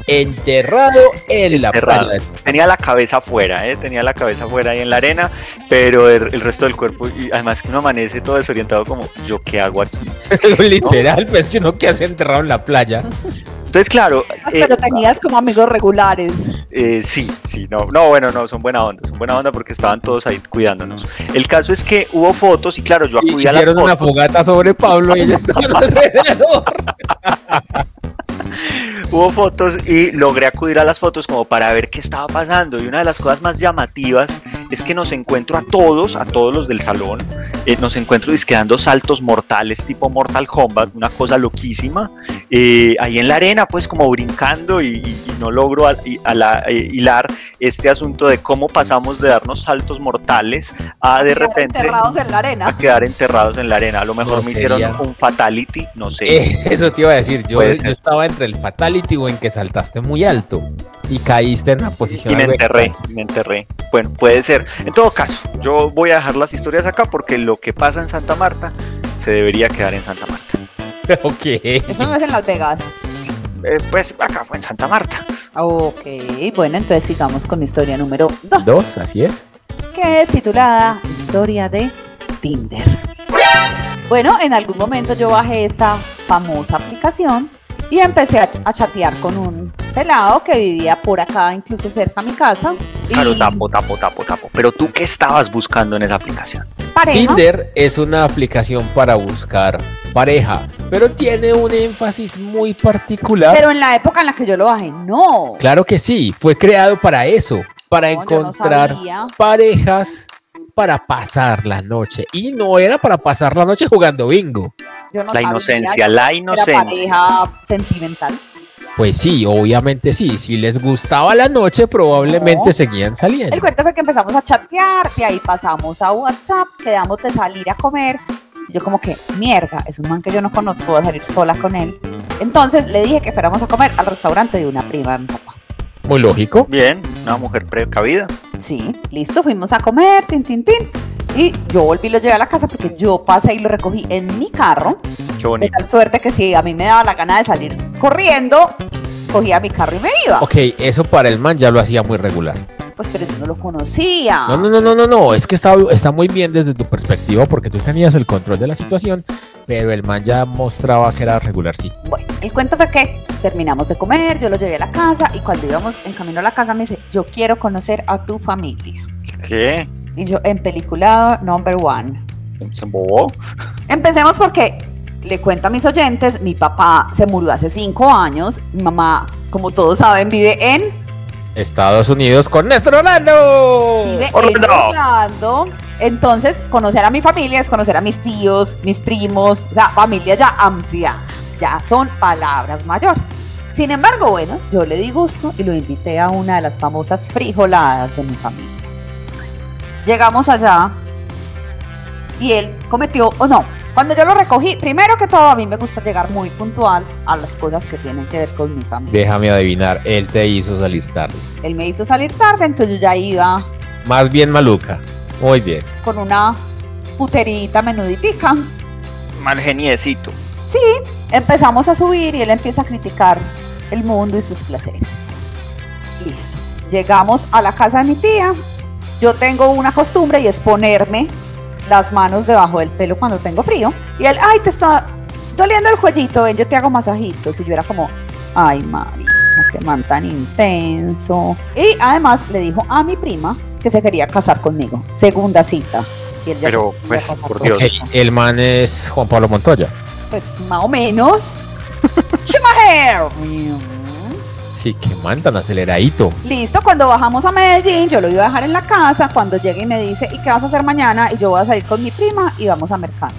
enterrado en la playa. tenía la cabeza afuera, ¿eh? tenía la cabeza afuera ahí en la arena, pero el, el resto del cuerpo, y además que uno amanece todo desorientado como, ¿yo qué hago aquí? Literal, pues que uno que hace enterrado en la playa. Entonces, claro, Pues, eh, pero tenías como amigos regulares. eh, sí, sí, no, no, bueno, no, son buena onda, son buena onda porque estaban todos ahí cuidándonos. El caso es que hubo fotos y claro, yo Y acudí a las hicieron una fogata sobre Pablo y ella estaba alrededor. Hubo fotos y logré acudir a las fotos como para ver qué estaba pasando. Y una de las cosas más llamativas es que nos encuentro a todos, a todos los del salón, eh, nos encuentro dizque dando saltos mortales tipo Mortal Kombat, una cosa loquísima. eh, ahí en la arena, pues como brincando y, y- y no logro al- y- a la- eh, hilar este asunto de cómo pasamos de darnos saltos mortales a de Quedar repente Enterrados en la a arena. quedar enterrados en la arena. A lo mejor No me sería- hicieron un fatality, no sé. Eh, eso te iba a decir, yo, yo estaba entre el fatality o en que saltaste muy alto y caíste en una posición Y me enterré, me enterré. Bueno, puede ser. En todo caso, yo voy a dejar las historias acá porque lo que pasa en Santa Marta se debería quedar en Santa Marta. Ok. Eso no es en Las Vegas. Eh, pues acá fue en Santa Marta. Ok, bueno, entonces sigamos con mi historia número 2. Dos, así es. que es titulada Historia de Tinder. Bueno, en algún momento yo bajé esta famosa aplicación y empecé a, a chatear con un pelado que vivía por acá, incluso cerca a mi casa. Y Claro, tapo, tapo, tapo, tapo. Pero tú, ¿qué estabas buscando en esa aplicación? pareja. Tinder es una aplicación para buscar pareja, pero tiene un énfasis muy particular. Pero en la época en la que yo lo bajé, no. Claro que sí, fue creado para eso, para No, yo no encontrar parejas para pasar la noche. Y no era para pasar la noche jugando bingo. Yo no La sabía, inocencia, la Era inocencia. pareja sentimental. Pues sí, obviamente sí. Si les gustaba la noche, probablemente No. seguían saliendo. El cuento fue que empezamos a chatear, de ahí pasamos a WhatsApp, quedamos de salir a comer. Y Yo como que, mierda, es un man que yo no conozco, voy a salir sola con él. Entonces le dije que fuéramos a comer al restaurante de una prima de mi papá. Muy lógico. Bien, una mujer precavida. Sí, listo, fuimos a comer, tin, tin, tin. Y yo volví y lo llevé a la casa porque yo pasé y lo recogí en mi carro. Qué De tal suerte que si a mí me daba la gana de salir corriendo, cogía mi carro y me iba. Ok, eso para el man ya lo hacía muy regular. Pues pero yo no lo conocía. No, no, no, no, no, no. Es que está, está muy bien desde tu perspectiva porque tú tenías el control de la situación, pero el man ya mostraba que era regular, sí. Bueno, el cuento fue que terminamos de comer, yo lo llevé a la casa y cuando íbamos en camino a la casa me dice, yo quiero conocer a tu familia. ¿Qué? Y yo, en película number one. ¿Se embobó? Empecemos porque le cuento a mis oyentes, mi papá se murió hace cinco años, mi mamá, como todos saben, vive en, Estados Unidos con Néstor Orlando. vive en Orlando. Orlando. Entonces, conocer a mi familia es conocer a mis tíos, mis primos, o sea, familia ya amplia, ya son palabras mayores. Sin embargo, bueno, yo le di gusto y lo invité a una de las famosas frijoladas de mi familia. Llegamos allá y él cometió, o no, cuando yo lo recogí, primero que todo, a mí me gusta llegar muy puntual a las cosas que tienen que ver con mi familia. Déjame adivinar, él te hizo salir tarde. Él me hizo salir tarde, entonces yo ya iba Más bien maluca. Muy bien. con una puterita menuditica. Mal geniecito. Sí, empezamos a subir y él empieza a criticar el mundo y sus placeres. Listo. llegamos a la casa de mi tía. Yo tengo una costumbre y es ponerme las manos debajo del pelo cuando tengo frío. Y él, ay, te está doliendo el cuellito, ven, yo te hago masajitos. Y yo era como, ay, marica, qué man tan intenso. Y además le dijo a mi prima que se quería casar conmigo. Segunda cita. Y él ya Pero, se pues, por. Dios. El man es Juan Pablo Montoya. Pues más o menos. Schumacher. Sí, que man tan aceleradito. Listo, cuando bajamos a Medellín, yo lo iba a dejar en la casa. Cuando llegue y me dice, ¿y qué vas a hacer mañana? Y yo voy a salir con mi prima y vamos a mercar.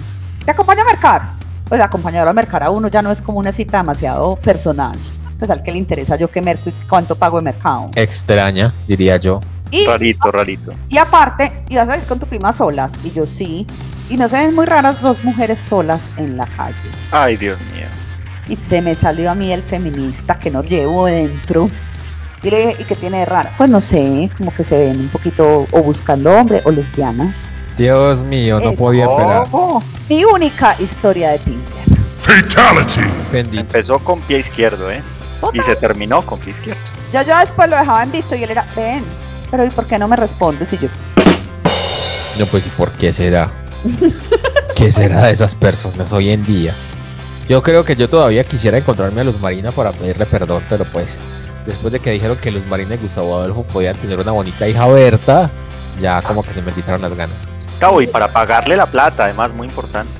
¿Te acompaño a mercar? Pues acompañarlo a mercar a uno ya no es como una cita demasiado personal. Pues al que le interesa yo qué merco y cuánto pago de mercado. Extraña, diría yo. Y, Rarito, rarito. y aparte, ibas a salir con tu prima solas. Y yo sí. Y no se ven muy raras dos mujeres solas en la calle. Ay, Dios mío. Y se me salió a mí el feminista que no llevo dentro. Y le dije, ¿y qué tiene de raro? Pues no sé, como que se ven un poquito o buscando hombre o lesbianas. Dios mío, no podía esperar. Oh, mi única historia de Tinder. Bendito. Empezó con pie izquierdo, ¿eh? Y Total. se terminó con pie izquierdo. Yo, yo después lo dejaba en visto y él era, ven, pero ¿y por qué no me respondes? Y yo, No, pues, ¿y por qué será? ¿Qué será de esas personas hoy en día? Yo creo que yo todavía quisiera encontrarme a Luz Marina para pedirle perdón, pero pues, después de que dijeron que Luz Marina y Gustavo Adolfo podían tener una bonita hija Berta, ya como que se me quitaron las ganas. Cabo, y para pagarle la plata, además, muy importante.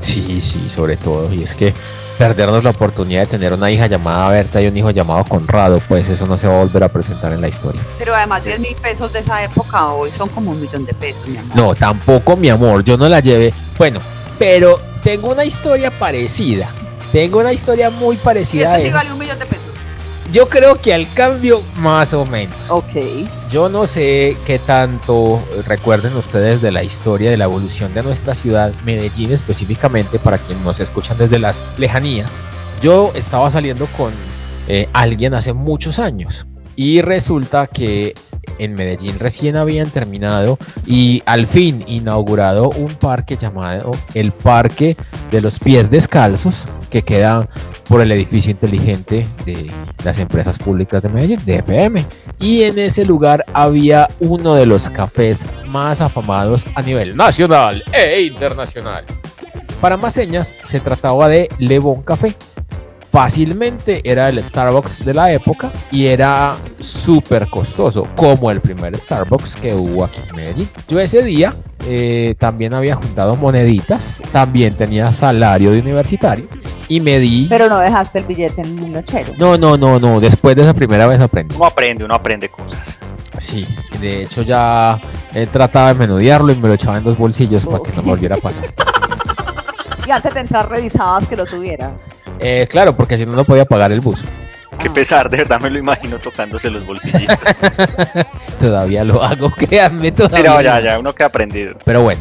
Sí, sí, sobre todo. Y es que perdernos la oportunidad de tener una hija llamada Berta y un hijo llamado Conrado, pues eso no se va a volver a presentar en la historia. pero además 10 mil pesos de esa época hoy son como un millón de pesos, mi amor. No, tampoco, mi amor, yo no la llevé. Bueno, pero tengo una historia parecida. Tengo una historia muy Y parecida a este sí esa. vale un millón de pesos. Yo creo que al cambio, más o menos. Ok. Yo no sé qué tanto recuerden ustedes de la historia de la evolución de nuestra ciudad, Medellín específicamente, para quienes nos escuchan desde las lejanías. Yo estaba saliendo con eh, alguien hace muchos años y resulta que en Medellín recién habían terminado y al fin inaugurado un parque llamado el Parque de los Pies Descalzos, que queda por el edificio inteligente de las empresas públicas de Medellín, de. Y en ese lugar había uno de los cafés más afamados a nivel nacional e internacional. Para más señas, se trataba de Le Bon Café. Fácilmente era el Starbucks de la época y era súper costoso, como el primer Starbucks que hubo aquí en Medellín. Yo ese día eh, también había juntado moneditas, también tenía salario de universitario y me di... Pero no dejaste el billete en un nochero. No, no, no, no, después de esa primera vez aprendí. Uno aprende, uno aprende cosas. Sí, de hecho ya he tratado de menudearlo y me lo echaba en dos bolsillos para que no me volviera a pasar. Y antes de entrar revisabas que lo tuviera. Eh, claro, porque si no, no podía pagar el bus. Qué pesar, de verdad me lo imagino tocándose los bolsillitos. Todavía lo hago, créanme, todavía. Pero ya, ya, uno que ha aprendido. Pero bueno,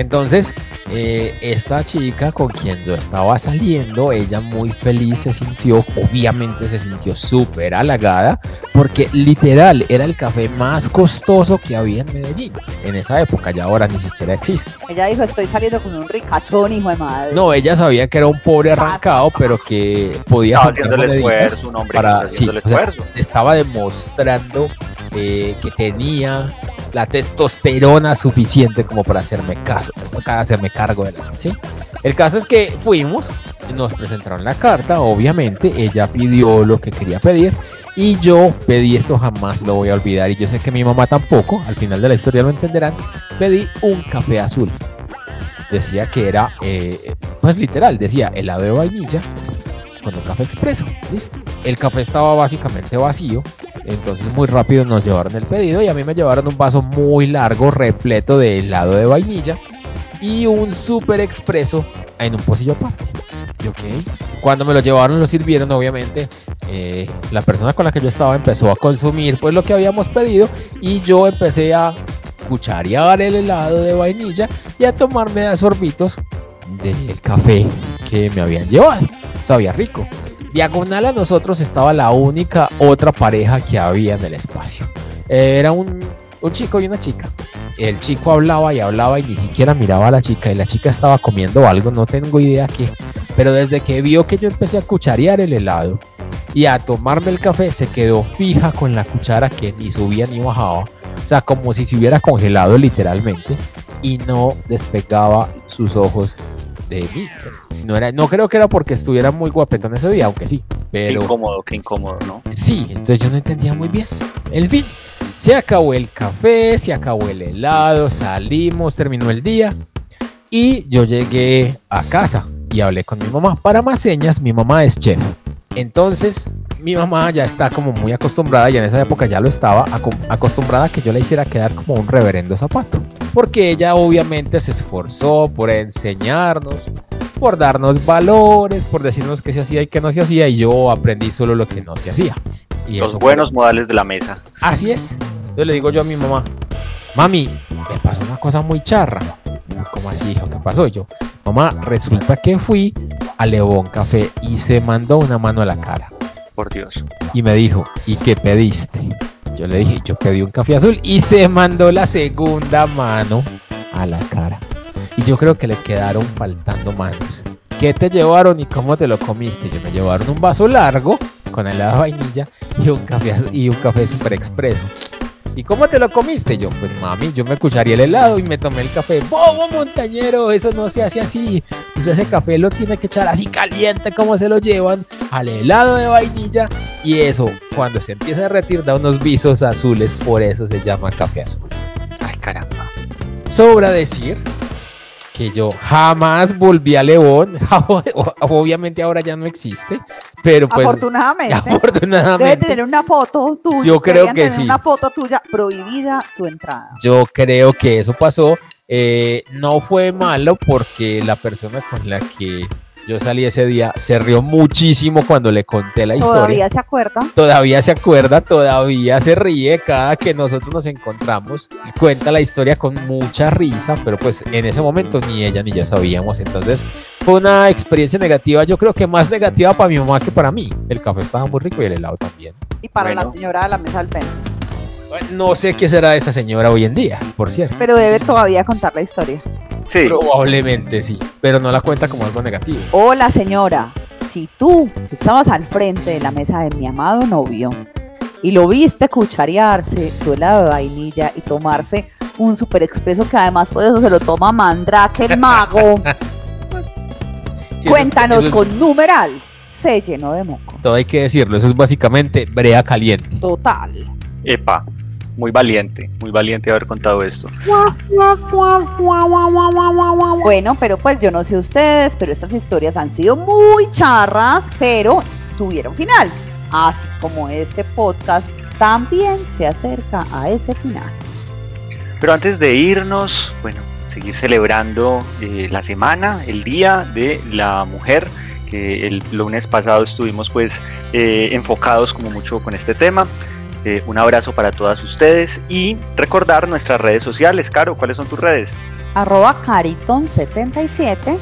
entonces eh, esta chica con quien yo estaba saliendo, ella muy feliz se sintió, obviamente se sintió súper halagada, porque literal era el café más costoso que había en Medellín en esa época, ya ahora ni siquiera existe. Ella dijo, estoy saliendo con un ricachón, hijo de madre. No, ella sabía que era un pobre arrancado, pero que podía Estaba el esfuerzo, un hombre que para sí, el o sea, esfuerzo. estaba demostrando eh, que tenía la testosterona suficiente como para hacerme caso, para hacerme cargo de las ¿sí? El caso es que fuimos, nos presentaron la carta, obviamente, ella pidió lo que quería pedir y yo pedí esto jamás lo voy a olvidar y yo sé que mi mamá tampoco, al final de la historia lo entenderán, pedí un café azul. Decía que era, eh, pues literal, decía helado de vainilla con un café expreso. El café estaba básicamente vacío, entonces muy rápido nos llevaron el pedido y a mí me llevaron un vaso muy largo repleto de helado de vainilla y un súper expreso en un pocillo aparte. Y ok, cuando me lo llevaron lo sirvieron obviamente eh, la persona con la que yo estaba empezó a consumir pues lo que habíamos pedido y yo empecé a cucharear el helado de vainilla y a tomarme de sorbitos del café que me habían llevado. Sabía rico. Diagonal a nosotros estaba la única otra pareja que había en el espacio. Eh, Era un, un chico y una chica. El chico hablaba y hablaba y ni siquiera miraba a la chica y la chica estaba comiendo algo, no tengo idea qué. Pero desde que vio que yo empecé a cucharear el helado, y a tomarme el café se quedó fija con la cuchara que ni subía ni bajaba. O sea, como si se hubiera congelado literalmente y no despegaba sus ojos de mí. pues. No, era, no creo que era porque estuviera muy guapetón ese día, aunque sí. Qué Pero incómodo, qué incómodo, ¿no? sí, entonces yo no entendía muy bien. En fin, se acabó el café, se acabó el helado, salimos, terminó el día y yo llegué a casa y hablé con mi mamá. Para más señas, mi mamá es chef. Entonces, mi mamá ya está como muy acostumbrada, y en esa época ya lo estaba, acostumbrada a que yo le hiciera quedar como un reverendo zapato. Porque ella obviamente se esforzó por enseñarnos, por darnos valores, por decirnos qué se hacía y qué no se hacía, y yo aprendí solo lo que no se hacía. Y Los fue- buenos modales de la mesa. Así es. Entonces le digo yo a mi mamá, mami, me pasó una cosa muy charra. ¿Cómo así, hijo? ¿Qué pasó? Y yo, mamá, resulta que fui a León Café y se mandó una mano a la cara. Por Dios. Y me dijo, ¿y qué pediste? Yo le dije, yo pedí un café azul y se mandó la segunda mano a la cara. Y yo creo que le quedaron faltando manos. ¿Qué te llevaron y cómo te lo comiste? Yo me llevaron un vaso largo con helado de vainilla y un café, y un café super expreso. ¿Y cómo te lo comiste? Yo, pues mami, yo me cucharía el helado y me tomé el café. ¡Bobo montañero! Eso no se hace así. Usted ese café lo tiene que echar así caliente como se lo llevan al helado de vainilla. Y eso, cuando se empieza a derretir, da unos visos azules. Por eso se llama café azul. Ay, caramba. Sobra decir que yo jamás volví a León. Obviamente ahora ya no existe. Pero pues... Afortunadamente. Debe Afortunadamente. tener una foto tuya. Yo creo deberían que tener sí. Una foto tuya prohibida su entrada. Yo creo que eso pasó. Eh, no fue malo porque la persona con la que yo salí ese día se rió muchísimo cuando le conté la historia. Todavía se acuerda. Todavía se acuerda, todavía se ríe cada que nosotros nos encontramos. Cuenta la historia con mucha risa, pero pues en ese momento ni ella ni yo sabíamos. Entonces fue una experiencia negativa, yo creo que más negativa para mi mamá que para mí. El café estaba muy rico y el helado también. Y para Bueno. la señora de la mesa al frente. No sé qué será de esa señora hoy en día, por cierto. Pero debe todavía contar la historia. Sí. Probablemente sí, pero no la cuenta como algo negativo. Hola señora, si tú estabas al frente de la mesa de mi amado novio y lo viste cucharearse su helado de vainilla y tomarse un super expreso que además por eso se lo toma Mandrake el mago, Sí, eso es- cuéntanos es- con numeral. Se llenó de moco. Todo hay que decirlo, eso es básicamente brea caliente. Total. Epa. Muy valiente, muy valiente haber contado esto. Bueno, pero pues yo no sé ustedes, pero estas historias han sido muy charras, pero tuvieron final. Así como este podcast también se acerca a ese final. Pero antes de irnos, bueno, seguir celebrando eh, la semana, el Día de la Mujer, que el lunes pasado estuvimos pues eh, enfocados como mucho con este tema. Eh, un abrazo para todas ustedes y recordar nuestras redes sociales. Caro, ¿cuáles son tus redes? Arroba Cariton77.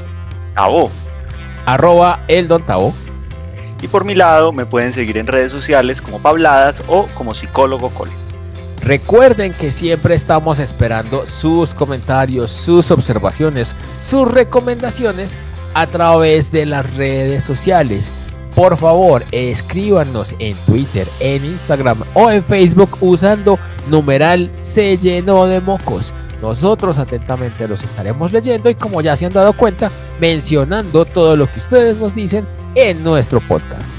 Tabo. Arroba el Don Tavo. Y por mi lado me pueden seguir en redes sociales como Pabladas o como Psicólogo Col. Recuerden que siempre estamos esperando sus comentarios, sus observaciones, sus recomendaciones a través de las redes sociales. Por favor, escríbanos en Twitter, en Instagram o en Facebook usando numeral se llenó de mocos. Nosotros atentamente los estaremos leyendo y como ya se han dado cuenta, mencionando todo lo que ustedes nos dicen en nuestro podcast.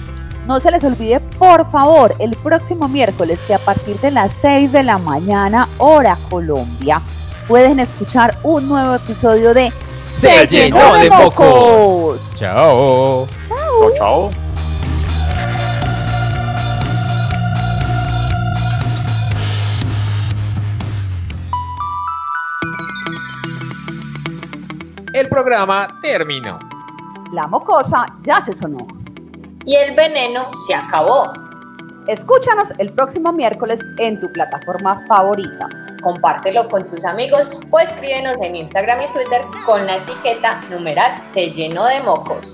No se les olvide, por favor, el próximo miércoles que a partir de las 6 de la mañana, hora Colombia, pueden escuchar un nuevo episodio de Se llenó de mocos. Chao. Chao, chao. El programa terminó. La mocosa ya se sonó. Y el veneno se acabó. Escúchanos el próximo miércoles en tu plataforma favorita. Compártelo con tus amigos o escríbenos en Instagram y Twitter con la etiqueta numeral se llenó de mocos.